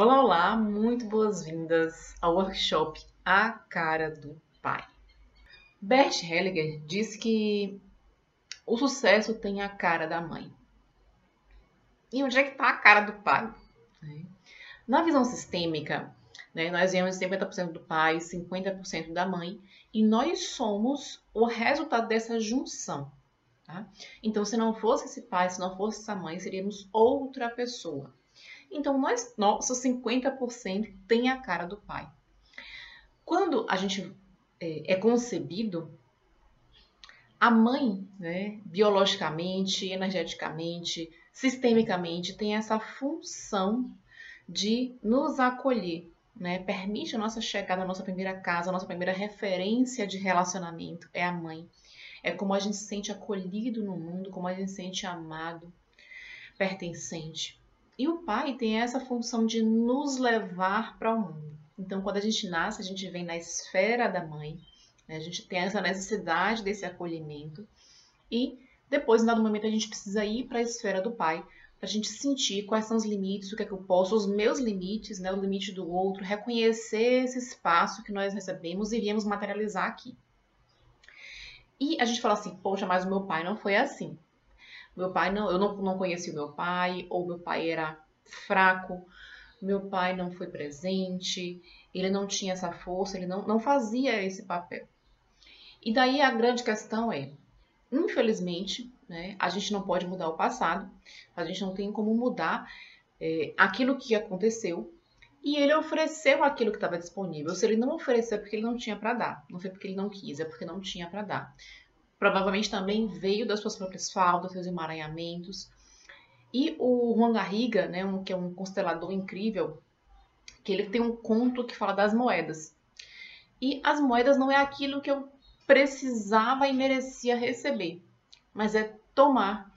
Olá, olá, muito boas-vindas ao workshop A Cara do Pai. Bert Hellinger diz que o sucesso tem a cara da mãe. E onde é que está a cara do pai? Na visão sistêmica, né, nós vemos 50% do pai, 50% da mãe, e nós somos o resultado dessa junção. Tá? Então, se não fosse esse pai, se não fosse essa mãe, seríamos outra pessoa. Então, nós, nosso 50% tem a cara do pai. Quando a gente é, é concebido, a mãe, né, biologicamente, energeticamente, sistemicamente, tem essa função de nos acolher, né? Permite a nossa chegada à nossa primeira casa, a nossa primeira referência de relacionamento é a mãe. É como a gente se sente acolhido no mundo, como a gente se sente amado, pertencente. E o pai tem essa função de nos levar para o mundo. Então, quando a gente nasce, a gente vem na esfera da mãe, né? a gente tem essa necessidade desse acolhimento. E depois, em dado momento, a gente precisa ir para a esfera do pai, para a gente sentir quais são os limites, o que é que eu posso, os meus limites, né, o limite do outro, reconhecer esse espaço que nós recebemos e viemos materializar aqui. E a gente fala assim, poxa, mas o meu pai não foi assim. Meu pai não, eu não, não conheci o meu pai, ou meu pai era fraco, meu pai não foi presente, ele não tinha essa força, ele não, não fazia esse papel. E daí a grande questão é, infelizmente, né, a gente não pode mudar o passado, a gente não tem como mudar é, aquilo que aconteceu, e ele ofereceu aquilo que estava disponível. Se ele não ofereceu é porque ele não tinha para dar, não foi porque ele não quis, é porque não tinha para dar. Provavelmente também veio das suas próprias faltas, seus emaranhamentos. E o Juan Garriga, né, um, que é um constelador incrível, que ele tem um conto que fala das moedas. E as moedas não é aquilo que eu precisava e merecia receber, mas é tomar,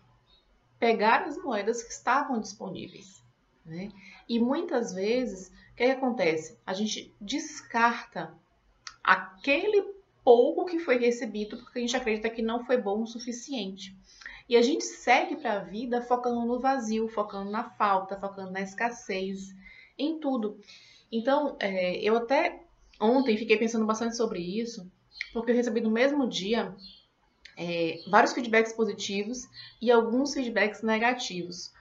pegar as moedas que estavam disponíveis. Né? E muitas vezes, o que, é que acontece? A gente descarta aquele pouco que foi recebido porque a gente acredita que não foi bom o suficiente. E a gente segue para a vida focando no vazio, focando na falta, focando na escassez, em tudo. Então, é, eu até ontem fiquei pensando bastante sobre isso, porque eu recebi no mesmo dia é, vários feedbacks positivos e alguns feedbacks negativos.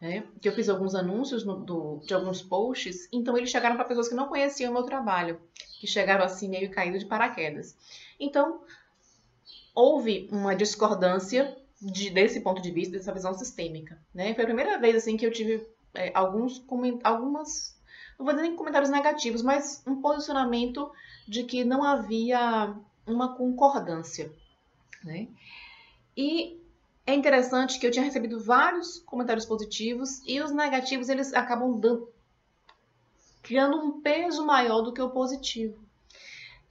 Né? Que eu fiz alguns anúncios no, do, de alguns posts, então eles chegaram para pessoas que não conheciam o meu trabalho, que chegaram assim meio caído de paraquedas. Então, houve uma discordância de, desse ponto de vista, dessa visão sistêmica. Né? Foi a primeira vez assim que eu tive é, alguns algumas, não vou dizer nem comentários negativos, mas um posicionamento de que não havia uma concordância. Né? E é interessante que eu tinha recebido vários comentários positivos e os negativos eles acabam dando, criando um peso maior do que o positivo.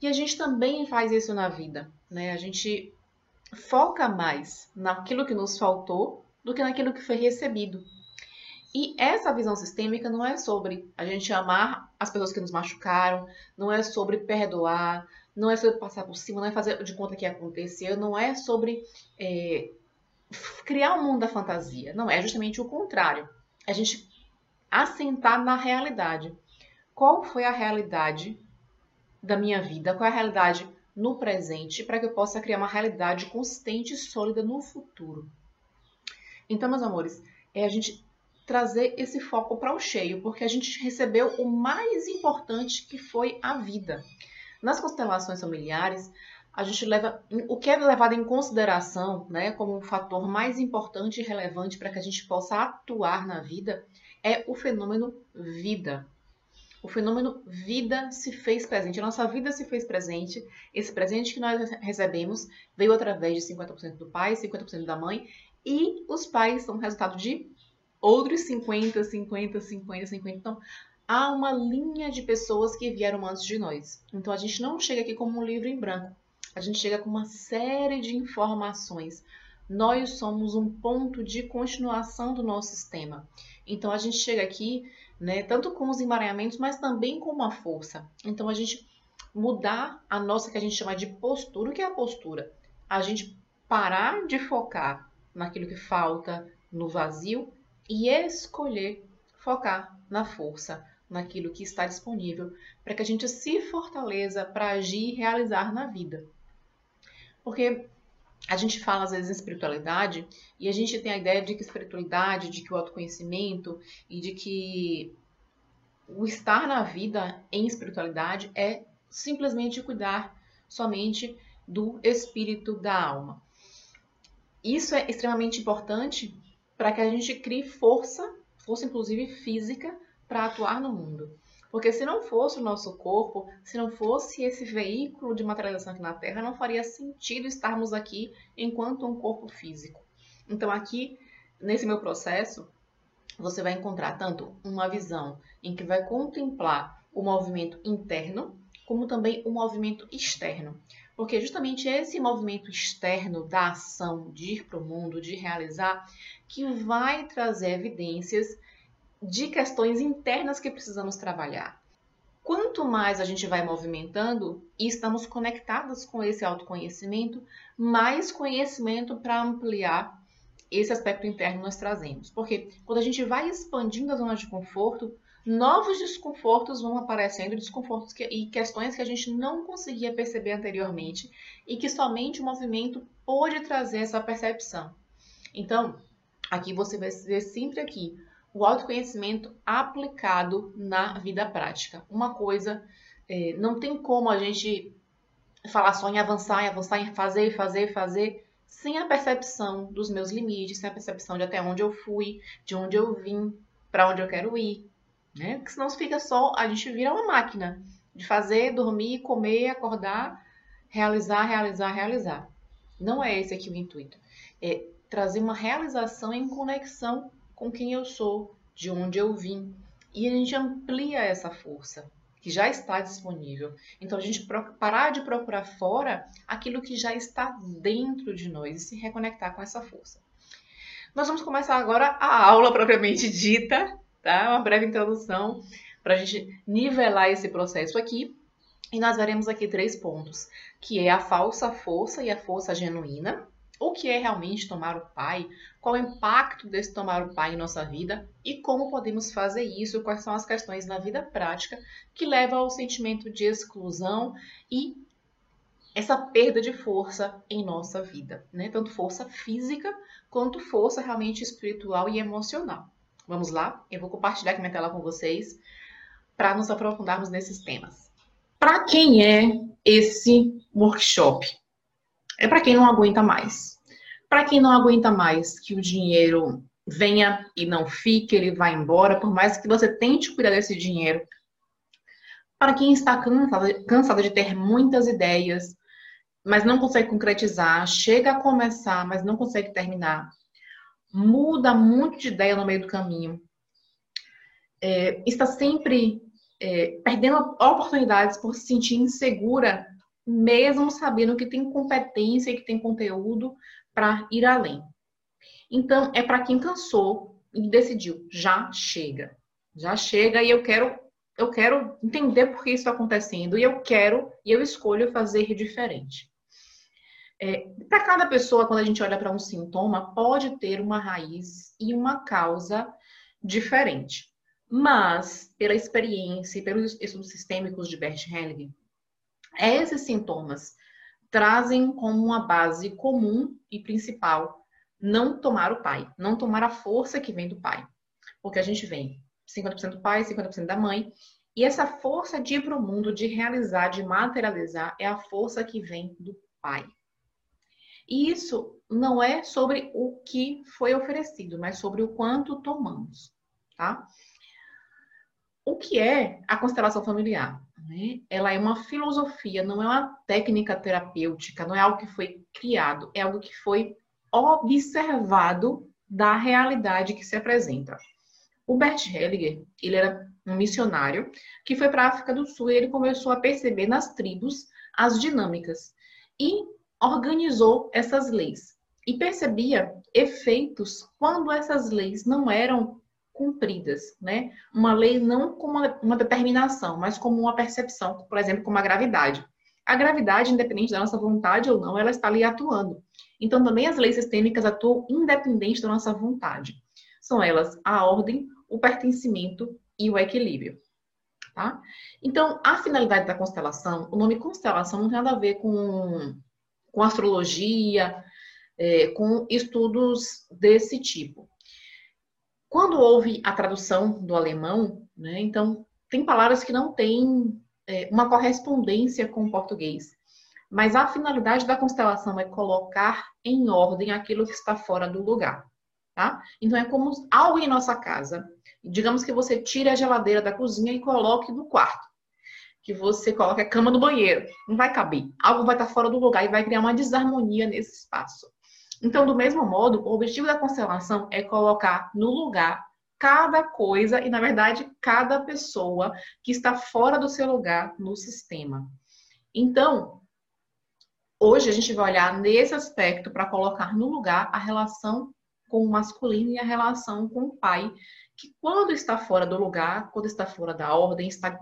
E a gente também faz isso na vida, né? A gente foca mais naquilo que nos faltou do que naquilo que foi recebido. E essa visão sistêmica não é sobre a gente amar as pessoas que nos machucaram, não é sobre perdoar, não é sobre passar por cima, não é fazer de conta que aconteceu, não é sobre é, criar um mundo da fantasia. Não, é justamente o contrário. A gente assentar na realidade. Qual foi a realidade da minha vida? Qual é a realidade no presente para que eu possa criar uma realidade consistente e sólida no futuro? Então, meus amores, é a gente trazer esse foco para o cheio, porque a gente recebeu o mais importante que foi a vida. Nas constelações familiares, a gente leva o que é levado em consideração, né, como um fator mais importante e relevante para que a gente possa atuar na vida é o fenômeno vida. O fenômeno vida se fez presente, a nossa vida se fez presente. Esse presente que nós recebemos veio através de 50% do pai, 50% da mãe, e os pais são resultado de outros 50, 50, 50, 50. Então, há uma linha de pessoas que vieram antes de nós. Então, a gente não chega aqui como um livro em branco. A gente chega com uma série de informações. Nós somos um ponto de continuação do nosso sistema. Então, a gente chega aqui, né, tanto com os emaranhamentos, mas também com uma força. Então, a gente mudar a nossa, que a gente chama de postura. O que é a postura? A gente parar de focar naquilo que falta, no vazio, e escolher focar na força, naquilo que está disponível, para que a gente se fortaleça para agir e realizar na vida. Porque a gente fala às vezes em espiritualidade e a gente tem a ideia de que espiritualidade, de que o autoconhecimento e de que o estar na vida em espiritualidade é simplesmente cuidar somente do espírito da alma. Isso é extremamente importante para que a gente crie força, força inclusive física, para atuar no mundo. Porque se não fosse o nosso corpo, se não fosse esse veículo de materialização aqui na Terra, não faria sentido estarmos aqui enquanto um corpo físico. Então, aqui, nesse meu processo, você vai encontrar tanto uma visão em que vai contemplar o movimento interno, como também o movimento externo. Porque justamente esse movimento externo da ação, de ir para o mundo, de realizar, que vai trazer evidências de questões internas que precisamos trabalhar. Quanto mais a gente vai movimentando e estamos conectados com esse autoconhecimento, mais conhecimento para ampliar esse aspecto interno nós trazemos. Porque quando a gente vai expandindo a zona de conforto, novos desconfortos vão aparecendo, desconfortos que, e questões que a gente não conseguia perceber anteriormente e que somente o movimento pode trazer essa percepção. Então, aqui você vai ver sempre aqui o autoconhecimento aplicado na vida prática. Uma coisa, é, não tem como a gente falar só em avançar, em avançar, em fazer, fazer, fazer, sem a percepção dos meus limites, sem a percepção de até onde eu fui, de onde eu vim, para onde eu quero ir. Né? Porque senão fica só, a gente vira uma máquina de fazer, dormir, comer, acordar, realizar, realizar, realizar. Não é esse aqui o intuito. É trazer uma realização em conexão com quem eu sou, de onde eu vim. E a gente amplia essa força que já está disponível. Então a gente parar de procurar fora aquilo que já está dentro de nós e se reconectar com essa força. Nós vamos começar agora a aula propriamente dita, tá? Uma breve introdução para a gente nivelar esse processo aqui. E nós veremos aqui três pontos, que é a falsa força e a força genuína, o que é realmente tomar o Pai, qual o impacto desse tomar o Pai em nossa vida e como podemos fazer isso, quais são as questões na vida prática que levam ao sentimento de exclusão e essa perda de força em nossa vida, né? Tanto força física quanto força realmente espiritual e emocional. Vamos lá? Eu vou compartilhar aqui minha tela com vocês para nos aprofundarmos nesses temas. Para quem é esse workshop? é para quem não aguenta mais. Para quem não aguenta mais que o dinheiro venha e não fique, ele vai embora, por mais que você tente cuidar desse dinheiro. Para quem está cansado, cansado de ter muitas ideias, mas não consegue concretizar, chega a começar, mas não consegue terminar, muda muito de ideia no meio do caminho, é, está sempre é, perdendo oportunidades por se sentir insegura mesmo sabendo que tem competência e que tem conteúdo para ir além. Então, é para quem cansou e decidiu, já chega. Já chega e eu quero eu quero entender por que isso está acontecendo e eu quero e eu escolho fazer diferente. É, para cada pessoa, quando a gente olha para um sintoma, pode ter uma raiz e uma causa diferente. Mas, pela experiência e pelos estudos sistêmicos de Bert esses sintomas trazem como uma base comum e principal não tomar o pai, não tomar a força que vem do pai. Porque a gente vem 50% do pai, 50% da mãe, e essa força de ir para o mundo, de realizar, de materializar, é a força que vem do pai. E isso não é sobre o que foi oferecido, mas sobre o quanto tomamos, tá? O que é a constelação familiar? Né? Ela é uma filosofia, não é uma técnica terapêutica, não é algo que foi criado, é algo que foi observado da realidade que se apresenta. O Bert Hellinger, ele era um missionário que foi para a África do Sul e ele começou a perceber nas tribos as dinâmicas e organizou essas leis e percebia efeitos quando essas leis não eram cumpridas, né? Uma lei não como uma determinação, mas como uma percepção, por exemplo, como a gravidade. A gravidade, independente da nossa vontade ou não, ela está ali atuando. Então, também as leis sistêmicas atuam independente da nossa vontade. São elas a ordem, o pertencimento e o equilíbrio. Tá? Então, a finalidade da constelação, o nome constelação não tem nada a ver com, com astrologia, é, com estudos desse tipo. Quando houve a tradução do alemão, né, então tem palavras que não têm é, uma correspondência com o português. Mas a finalidade da constelação é colocar em ordem aquilo que está fora do lugar. Tá? Então é como algo em nossa casa. Digamos que você tire a geladeira da cozinha e coloque no quarto. Que você coloque a cama no banheiro. Não vai caber. Algo vai estar fora do lugar e vai criar uma desarmonia nesse espaço. Então, do mesmo modo, o objetivo da constelação é colocar no lugar cada coisa e, na verdade, cada pessoa que está fora do seu lugar no sistema. Então, hoje a gente vai olhar nesse aspecto para colocar no lugar a relação com o masculino e a relação com o pai, que quando está fora do lugar, quando está fora da ordem, está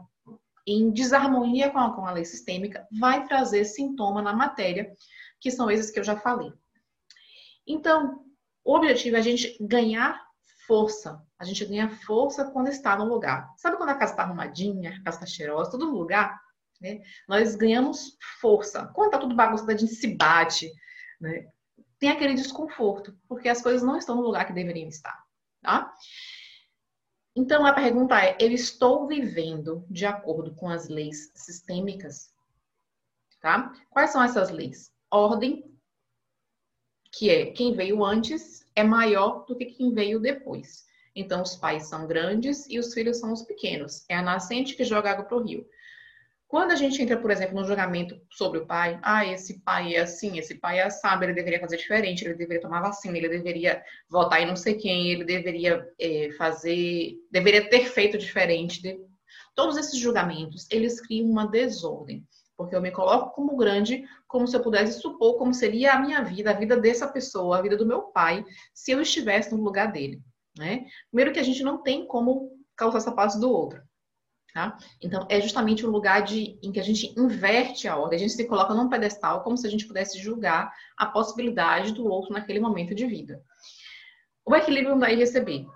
em desarmonia com a, com a lei sistêmica, vai trazer sintoma na matéria, que são esses que eu já falei. Então, o objetivo é a gente ganhar força. A gente ganha força quando está no lugar. Sabe quando a casa está arrumadinha, a casa está cheirosa, tudo no lugar? Né? Nós ganhamos força. Quando está tudo bagunçado, a gente se bate. Né? Tem aquele desconforto, porque as coisas não estão no lugar que deveriam estar. Tá? Então a pergunta é: eu estou vivendo de acordo com as leis sistêmicas? Tá? Quais são essas leis? Ordem, que é quem veio antes é maior do que quem veio depois. Então, os pais são grandes e os filhos são os pequenos. É a nascente que joga água para o rio. Quando a gente entra, por exemplo, no julgamento sobre o pai, ah, esse pai é assim, esse pai é assado, ele deveria fazer diferente, ele deveria tomar vacina, ele deveria votar em não sei quem, ele deveria é, fazer, deveria ter feito diferente. Todos esses julgamentos, eles criam uma desordem. Porque eu me coloco como grande, como se eu pudesse supor como seria a minha vida, a vida dessa pessoa, a vida do meu pai, se eu estivesse no lugar dele. Né? Primeiro que a gente não tem como causar sapatos do outro. Tá? Então, é justamente o um lugar de, em que a gente inverte a ordem, a gente se coloca num pedestal como se a gente pudesse julgar a possibilidade do outro naquele momento de vida. O equilíbrio dar e receber.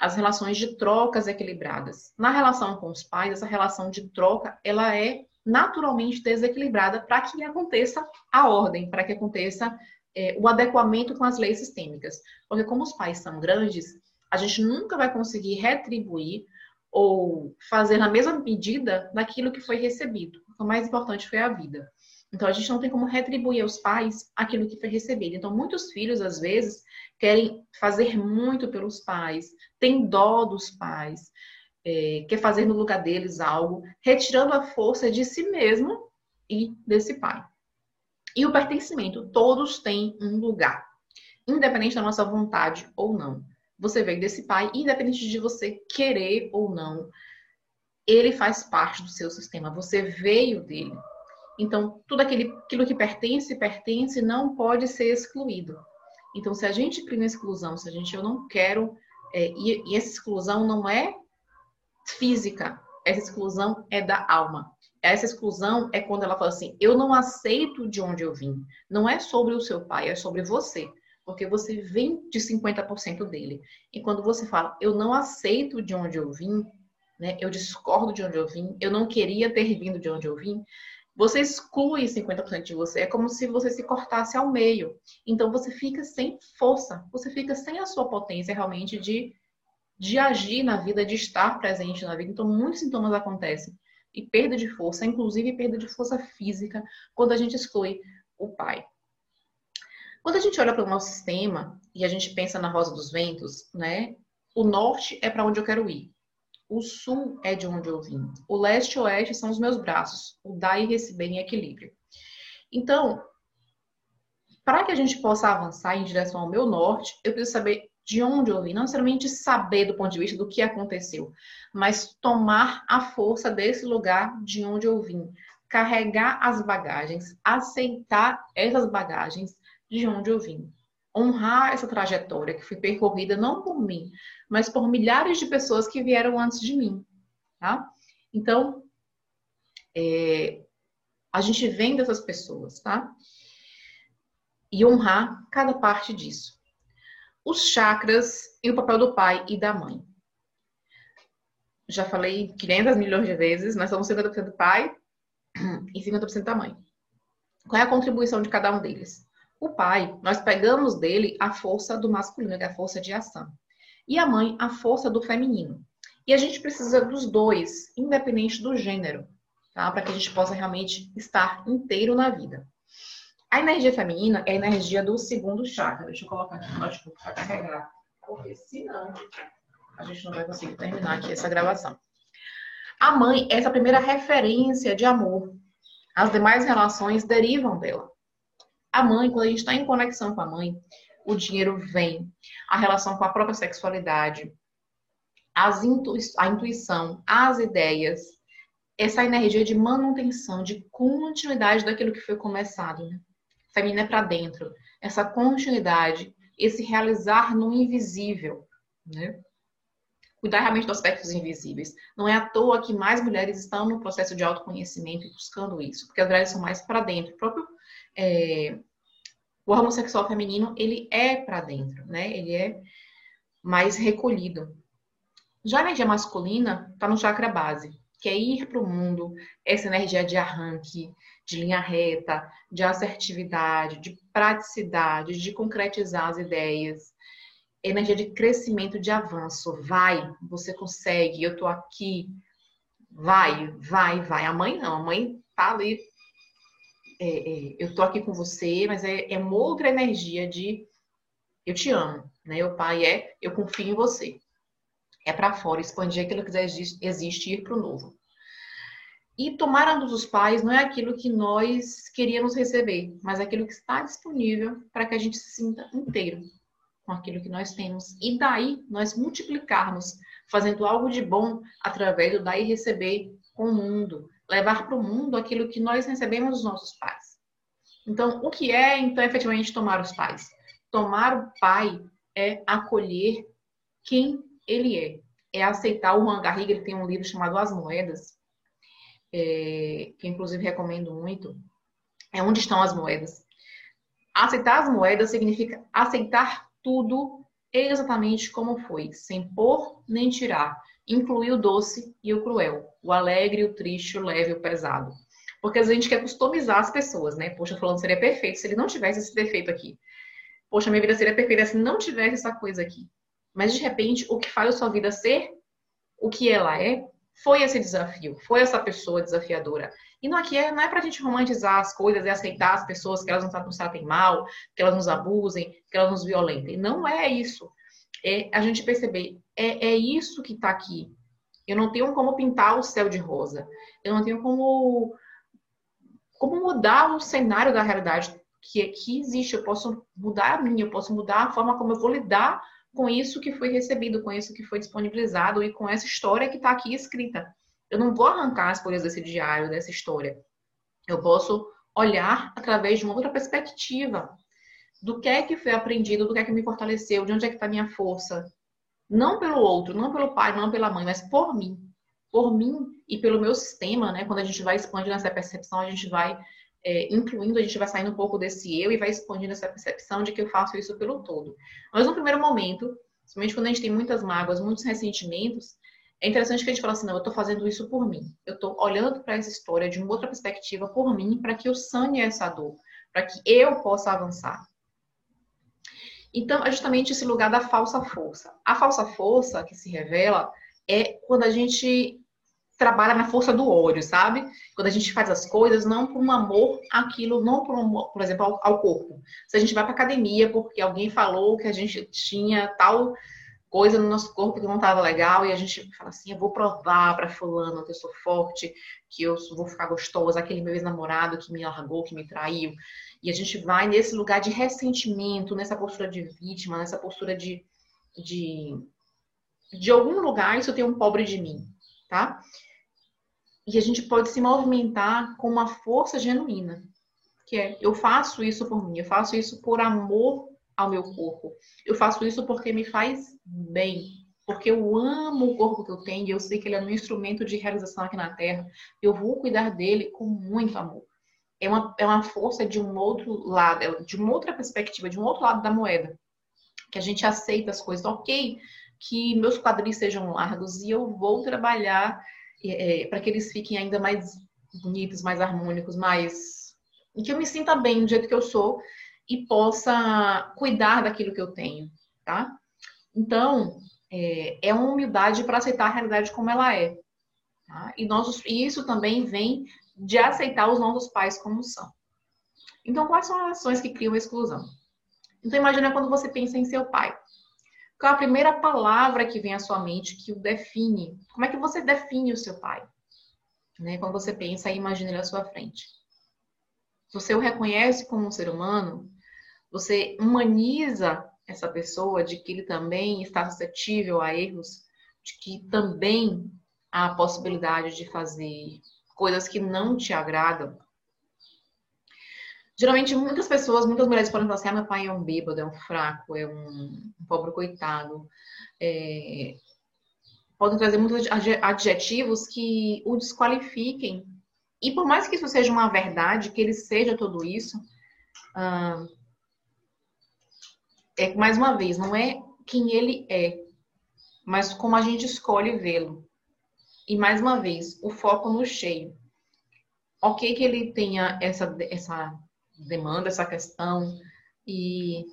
As relações de trocas equilibradas. Na relação com os pais, essa relação de troca, ela é naturalmente desequilibrada para que aconteça a ordem, para que aconteça é, o adequamento com as leis sistêmicas. Porque como os pais são grandes, a gente nunca vai conseguir retribuir ou fazer na mesma medida daquilo que foi recebido. O mais importante foi a vida. Então a gente não tem como retribuir aos pais aquilo que foi recebido. Então muitos filhos às vezes querem fazer muito pelos pais, têm dó dos pais, é, quer fazer no lugar deles algo, retirando a força de si mesmo e desse pai. E o pertencimento, todos têm um lugar, independente da nossa vontade ou não. Você veio desse pai, independente de você querer ou não, ele faz parte do seu sistema, você veio dele. Então, tudo aquele, aquilo que pertence, pertence, não pode ser excluído. Então, se a gente cria uma exclusão, se a gente, eu não quero, é, e, e essa exclusão não é física. Essa exclusão é da alma. Essa exclusão é quando ela fala assim: eu não aceito de onde eu vim. Não é sobre o seu pai, é sobre você. Porque você vem de 50% dele. E quando você fala, eu não aceito de onde eu vim, né? eu discordo de onde eu vim, eu não queria ter vindo de onde eu vim, você exclui 50% de você. É como se você se cortasse ao meio. Então você fica sem força, você fica sem a sua potência realmente de de agir na vida, de estar presente na vida. Então, muitos sintomas acontecem. E perda de força, inclusive perda de força física, quando a gente exclui o pai. Quando a gente olha para o nosso sistema e a gente pensa na rosa dos ventos, né? O norte é para onde eu quero ir. O sul é de onde eu vim. O leste e oeste são os meus braços. O dar e receber em equilíbrio. Então, para que a gente possa avançar em direção ao meu norte, eu preciso saber de onde eu vim, não necessariamente saber do ponto de vista do que aconteceu, mas tomar a força desse lugar de onde eu vim, carregar as bagagens, aceitar essas bagagens de onde eu vim, honrar essa trajetória que foi percorrida não por mim, mas por milhares de pessoas que vieram antes de mim, tá? Então, é, a gente vem dessas pessoas, tá? E honrar cada parte disso os chakras e o papel do pai e da mãe. já falei 500 milhões de vezes, nós somos 50% do pai e 50% da mãe. Qual é a contribuição de cada um deles? O pai, nós pegamos dele a força do masculino, que é a força de ação. E a mãe, a força do feminino. E a gente precisa dos dois, independente do gênero, tá? Para que a gente possa realmente estar inteiro na vida. A energia feminina é a energia do segundo chakra. Deixa eu colocar aqui o notebook para carregar, porque senão a gente não vai conseguir terminar aqui essa gravação. A mãe é essa primeira referência de amor. As demais relações derivam dela. A mãe, quando a gente está em conexão com a mãe, o dinheiro vem, a relação com a própria sexualidade, intui a intuição, as ideias, essa energia de manutenção, de continuidade daquilo que foi começado. Né? Feminina para dentro. Essa continuidade, esse realizar no invisível. Né? cuidar realmente dos aspectos invisíveis. Não é à toa que mais mulheres estão no processo de autoconhecimento e buscando isso, porque as mulheres são mais para dentro. O próprio é, o hormônio sexual feminino, ele é para dentro, né? Ele é mais recolhido. Já a energia masculina está no chakra base, que é ir para o mundo, essa energia de arranque, de linha reta, de assertividade, de praticidade, de concretizar as ideias, energia de crescimento, de avanço. Vai, você consegue, eu tô aqui. Vai, vai, vai. A mãe não, a mãe tá ali. É, é, eu tô aqui com você, mas é, é uma outra energia de eu te amo, né? O pai é eu confio em você. É para fora, expandir aquilo que existe e ir para o novo. E tomar a dos pais não é aquilo que nós queríamos receber, mas aquilo que está disponível para que a gente se sinta inteiro, com aquilo que nós temos. E daí nós multiplicarmos, fazendo algo de bom através do daí receber com o mundo, levar para o mundo aquilo que nós recebemos dos nossos pais. Então, o que é, então, efetivamente tomar os pais? Tomar o pai é acolher quem ele é. É aceitar. O Juan Garriga ele tem um livro chamado As Moedas, é, que inclusive recomendo muito. É Onde Estão as Moedas. Aceitar as moedas significa aceitar tudo exatamente como foi, sem pôr nem tirar. Incluir o doce e o cruel, o alegre, o triste, o leve o pesado. Porque a gente quer customizar as pessoas, né? Poxa, falando seria perfeito se ele não tivesse esse defeito aqui. Poxa, minha vida seria perfeita se não tivesse essa coisa aqui. Mas de repente, o que faz a sua vida ser o que ela é foi esse desafio, foi essa pessoa desafiadora. E não, aqui é, não é pra gente romantizar as coisas e aceitar as pessoas que elas nos tratem mal, que elas nos abusem, que elas nos violentem. Não é isso. É a gente perceber, é, é isso que está aqui. Eu não tenho como pintar o céu de rosa. Eu não tenho como, como mudar o cenário da realidade que, que existe. Eu posso mudar a minha, eu posso mudar a forma como eu vou lidar com isso que foi recebido, com isso que foi disponibilizado e com essa história que está aqui escrita. Eu não vou arrancar as folhas desse diário, dessa história. Eu posso olhar através de uma outra perspectiva do que é que foi aprendido, do que é que me fortaleceu, de onde é que está a minha força. Não pelo outro, não pelo pai, não pela mãe, mas por mim. Por mim e pelo meu sistema, né? Quando a gente vai expandindo essa percepção, a gente vai é, incluindo, a gente vai saindo um pouco desse eu e vai expandindo essa percepção de que eu faço isso pelo todo. Mas no primeiro momento, principalmente quando a gente tem muitas mágoas, muitos ressentimentos, é interessante que a gente fala assim, não, eu estou fazendo isso por mim. Eu estou olhando para essa história de uma outra perspectiva por mim, para que eu sane essa dor, para que eu possa avançar. Então, é justamente esse lugar da falsa força. A falsa força que se revela é quando a gente trabalha na força do ódio, sabe? Quando a gente faz as coisas não por um amor àquilo, não por, um, por exemplo, ao, ao corpo. Se a gente vai para academia porque alguém falou que a gente tinha tal coisa no nosso corpo que não estava legal e a gente fala assim, eu vou provar para fulano que eu sou forte, que eu vou ficar gostosa, aquele meu ex-namorado que me largou, que me traiu. E a gente vai nesse lugar de ressentimento, nessa postura de vítima, nessa postura de de, de algum lugar isso tem um pobre de mim, tá? E a gente pode se movimentar com uma força genuína, que é eu faço isso por mim, eu faço isso por amor ao meu corpo. Eu faço isso porque me faz bem, porque eu amo o corpo que eu tenho, eu sei que ele é um instrumento de realização aqui na Terra. Eu vou cuidar dele com muito amor. É uma, é uma força de um outro lado, é de uma outra perspectiva, de um outro lado da moeda. Que a gente aceita as coisas. Ok, que meus quadris sejam largos e eu vou trabalhar é, para que eles fiquem ainda mais bonitos, mais harmônicos, mais. e que eu me sinta bem do jeito que eu sou e possa cuidar daquilo que eu tenho, tá? Então, é, é uma humildade para aceitar a realidade como ela é. Tá? E, nós, e isso também vem de aceitar os nossos pais como são. Então, quais são as ações que criam exclusão? Então, imagina quando você pensa em seu pai. Qual é a primeira palavra que vem à sua mente que o define? Como é que você define o seu pai? Né? Quando você pensa e imagina ele à sua frente. Você o reconhece como um ser humano, você humaniza essa pessoa de que ele também está suscetível a erros, de que também há a possibilidade de fazer coisas que não te agradam. Geralmente, muitas pessoas, muitas mulheres podem falar assim: ah, meu pai é um bêbado, é um fraco, é um, um pobre coitado. É... Podem trazer muitos adjetivos que o desqualifiquem. E por mais que isso seja uma verdade, que ele seja tudo isso, ah, é mais uma vez, não é quem ele é, mas como a gente escolhe vê-lo. E mais uma vez, o foco no cheio. Ok que ele tenha essa, essa demanda, essa questão, e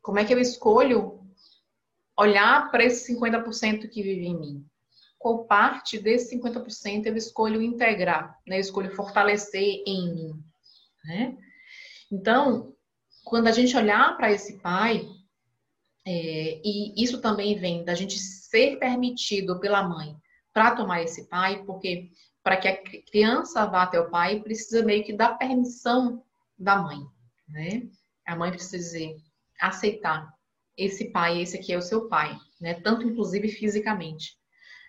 como é que eu escolho olhar para esse 50% que vive em mim? Qual parte desse 50% eu escolho integrar, né? Eu escolho fortalecer em mim, né? Então, quando a gente olhar para esse pai, é, e isso também vem da gente ser permitido pela mãe para tomar esse pai, porque para que a criança vá até o pai, precisa meio que dar permissão da mãe, né? A mãe precisa dizer, aceitar esse pai, esse aqui é o seu pai, né? Tanto inclusive fisicamente.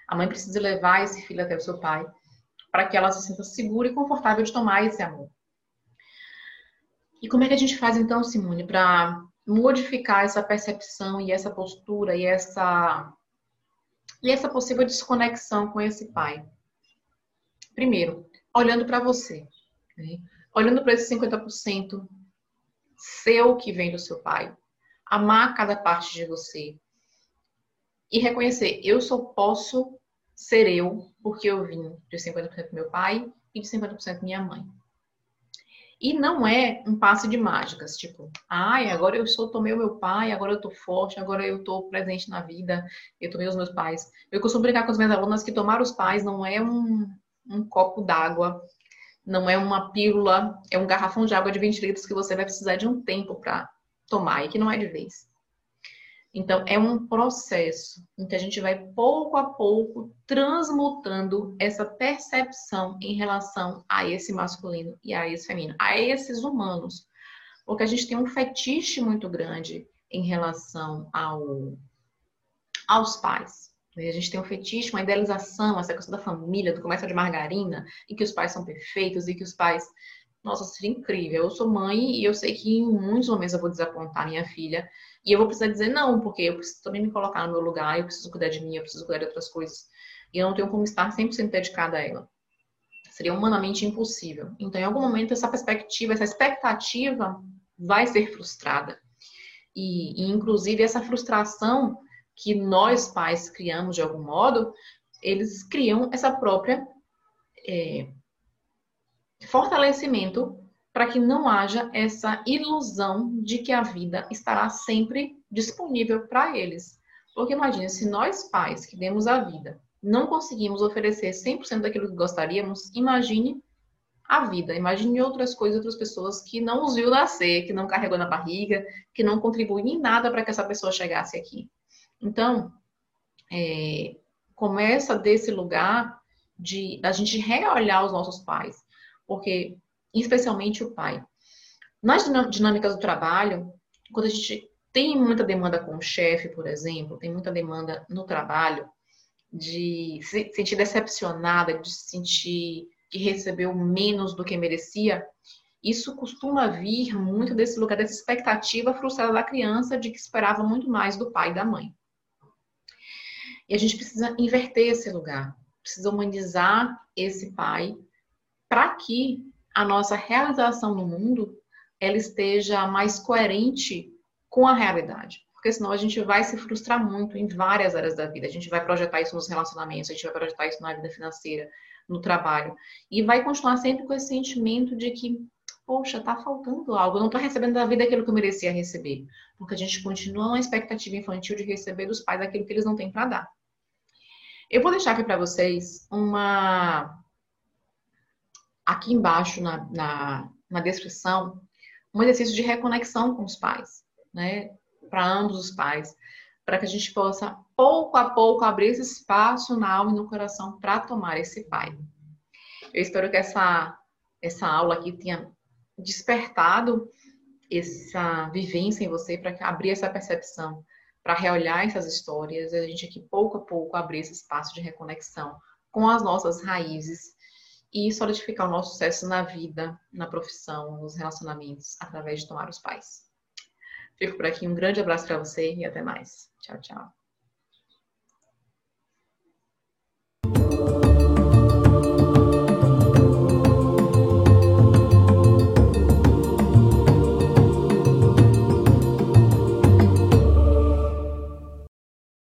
A mãe precisa levar esse filho até o seu pai para que ela se sinta segura e confortável de tomar esse amor. E como é que a gente faz então, Simone, para modificar essa percepção e essa postura e essa e essa possível desconexão com esse pai? Primeiro, olhando para você, né? olhando para esse 50% seu que vem do seu pai, amar cada parte de você e reconhecer, eu só posso ser eu porque eu vim de 50% do meu pai e de 50% minha mãe. E não é um passe de mágicas, tipo, ai, agora eu sou, tomei o meu pai, agora eu tô forte, agora eu tô presente na vida, eu tomei os meus pais. Eu costumo brincar com as minhas alunas que tomar os pais não é um, um copo d'água, não é uma pílula, é um garrafão de água de 20 litros que você vai precisar de um tempo para tomar e que não é de vez. Então, é um processo em que a gente vai pouco a pouco transmutando essa percepção em relação a esse masculino e a esse feminino, a esses humanos. Porque a gente tem um fetiche muito grande em relação ao, aos pais. Né? A gente tem um fetiche, uma idealização, essa questão da família, do comércio de margarina, e que os pais são perfeitos, e que os pais. Nossa, seria incrível. Eu sou mãe e eu sei que em muitos momentos eu vou desapontar minha filha e eu vou precisar dizer não, porque eu preciso também me colocar no meu lugar, eu preciso cuidar de mim, eu preciso cuidar de outras coisas. E eu não tenho como estar 100% dedicada a ela. Seria humanamente impossível. Então, em algum momento, essa perspectiva, essa expectativa vai ser frustrada. E, e inclusive, essa frustração que nós pais criamos de algum modo, eles criam essa própria é, fortalecimento para que não haja essa ilusão de que a vida estará sempre disponível para eles. Porque imagine, se nós pais que demos a vida não conseguimos oferecer 100% daquilo que gostaríamos, imagine a vida, imagine outras coisas, outras pessoas que não os viu nascer, que não carregou na barriga, que não contribuem em nada para que essa pessoa chegasse aqui. Então, é, começa desse lugar de a gente reolhar os nossos pais, porque especialmente o pai. Nas dinâmicas do trabalho, quando a gente tem muita demanda com o chefe, por exemplo, tem muita demanda no trabalho de se sentir decepcionada, de se sentir que recebeu menos do que merecia, isso costuma vir muito desse lugar, dessa expectativa frustrada da criança de que esperava muito mais do pai e da mãe. E a gente precisa inverter esse lugar, precisa humanizar esse pai para que a nossa realização no mundo ela esteja mais coerente com a realidade. porque senão a gente vai se frustrar muito em várias áreas da vida. A gente vai projetar isso nos relacionamentos, a gente vai projetar isso na vida financeira, no trabalho, e vai continuar sempre com esse sentimento de que, poxa, tá faltando algo, eu não tô recebendo da vida aquilo que eu merecia receber, porque a gente continua na expectativa infantil de receber dos pais aquilo que eles não têm para dar. Eu vou deixar aqui para vocês uma aqui embaixo na, na, na descrição um exercício de reconexão com os pais, né? Para ambos os pais, para que a gente possa pouco a pouco abrir esse espaço na alma e no coração para tomar esse pai. Eu espero que essa essa aula aqui tenha despertado essa vivência em você para abrir essa percepção, para reolhar essas histórias, e a gente aqui pouco a pouco abrir esse espaço de reconexão com as nossas raízes e solidificar o nosso sucesso na vida, na profissão, nos relacionamentos, através de tomar os pais. Fico por aqui, um grande abraço para você e até mais. Tchau, tchau.